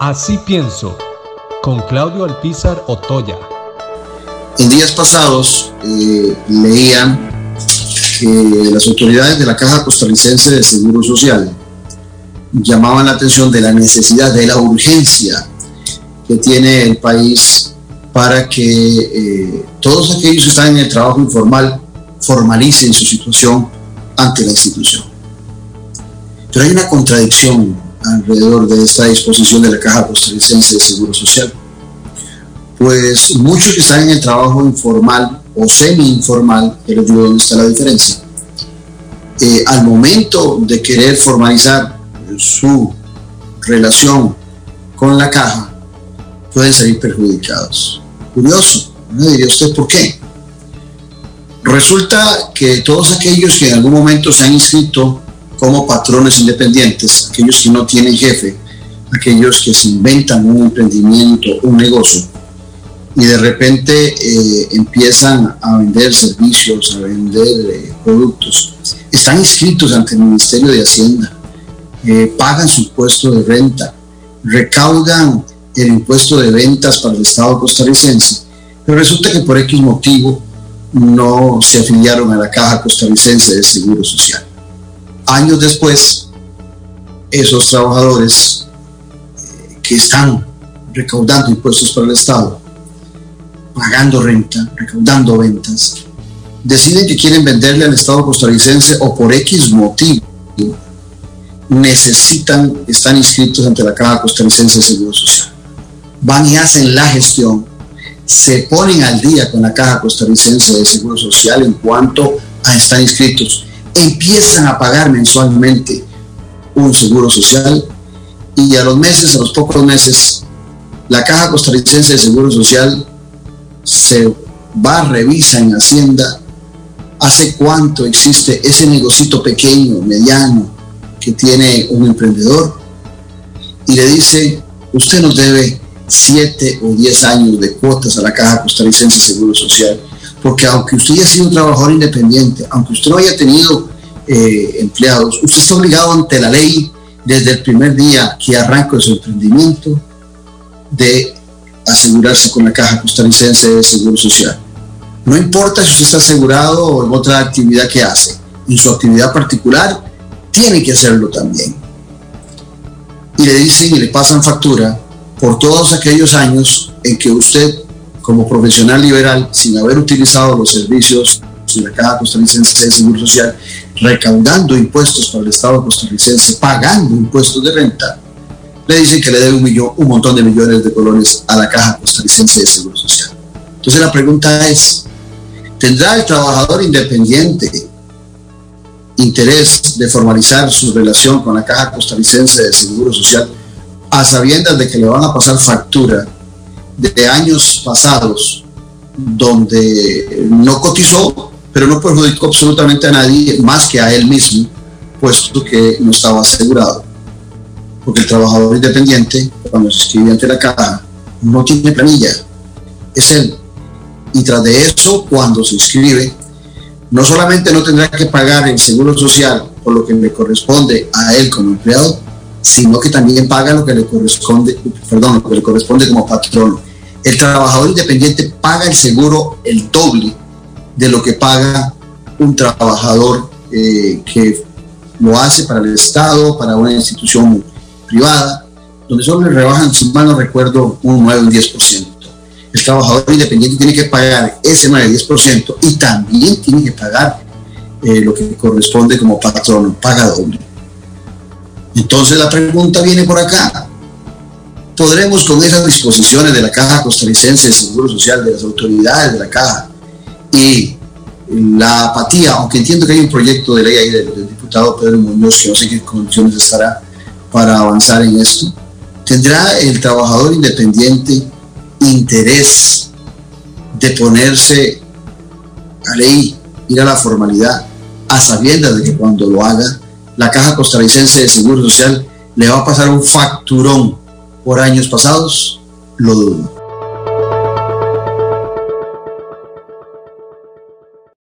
Así pienso, con Claudio Alpizar Otoya. En días pasados eh, leían que las autoridades de la Caja Costarricense de Seguro Social llamaban la atención de la necesidad, de la urgencia que tiene el país para que eh, todos aquellos que están en el trabajo informal formalicen su situación ante la institución. Pero hay una contradicción alrededor de esta disposición de la Caja Costarricense de Seguro Social. Pues muchos que están en el trabajo informal o semi-informal, les digo dónde está la diferencia, eh, al momento de querer formalizar su relación con la caja, pueden salir perjudicados. Curioso, ¿no diría usted por qué? Resulta que todos aquellos que en algún momento se han inscrito como patrones independientes, aquellos que no tienen jefe, aquellos que se inventan un emprendimiento, un negocio, y de repente eh, empiezan a vender servicios, a vender eh, productos, están inscritos ante el Ministerio de Hacienda, eh, pagan su impuesto de renta, recaudan el impuesto de ventas para el Estado costarricense, pero resulta que por X motivo no se afiliaron a la Caja Costarricense de Seguro Social años después, esos trabajadores eh, que están recaudando impuestos para el Estado, pagando renta, recaudando ventas, deciden que quieren venderle al Estado costarricense o por X motivo necesitan, están inscritos ante la Caja Costarricense de Seguro Social. Van y hacen la gestión, se ponen al día con la Caja Costarricense de Seguro Social en cuanto a estar inscritos empiezan a pagar mensualmente un seguro social y a los meses, a los pocos meses, la Caja Costarricense de Seguro Social se va, revisa en Hacienda hace cuánto existe ese negocito pequeño, mediano, que tiene un emprendedor y le dice, usted nos debe 7 o 10 años de cuotas a la Caja Costarricense de Seguro Social porque aunque usted haya sido un trabajador independiente, aunque usted no haya tenido eh, empleados, usted está obligado ante la ley desde el primer día que arranca su emprendimiento de asegurarse con la Caja Costarricense de Seguro Social. No importa si usted está asegurado o en otra actividad que hace, en su actividad particular, tiene que hacerlo también. Y le dicen y le pasan factura por todos aquellos años en que usted como profesional liberal, sin haber utilizado los servicios de la Caja Costarricense de Seguro Social, recaudando impuestos para el Estado costarricense, pagando impuestos de renta, le dicen que le debe un, millón, un montón de millones de colones a la Caja Costarricense de Seguro Social. Entonces la pregunta es, ¿tendrá el trabajador independiente interés de formalizar su relación con la Caja Costarricense de Seguro Social a sabiendas de que le van a pasar factura de años pasados donde no cotizó, pero no perjudicó absolutamente a nadie más que a él mismo, puesto que no estaba asegurado. Porque el trabajador independiente, cuando se escribe ante la caja, no tiene planilla, es él. Y tras de eso, cuando se inscribe, no solamente no tendrá que pagar el seguro social por lo que le corresponde a él como empleado, sino que también paga lo que le corresponde, perdón, lo que le corresponde como patrono el trabajador independiente paga el seguro el doble de lo que paga un trabajador eh, que lo hace para el Estado, para una institución privada, donde solo le rebajan, si mal no recuerdo, un 9 o un 10%. El trabajador independiente tiene que pagar ese 9 10% y también tiene que pagar eh, lo que corresponde como patrón, paga doble. Entonces la pregunta viene por acá podremos con esas disposiciones de la Caja Costarricense de Seguro Social, de las autoridades de la Caja y la apatía, aunque entiendo que hay un proyecto de ley ahí del, diputado Pedro Muñoz, que no sé qué condiciones estará para avanzar en esto, ¿tendrá el trabajador independiente interés de ponerse a ley, ir a la formalidad, a sabiendas de que cuando lo haga, la Caja Costarricense de Seguro Social le va a pasar un facturón por años pasados, lo dudo.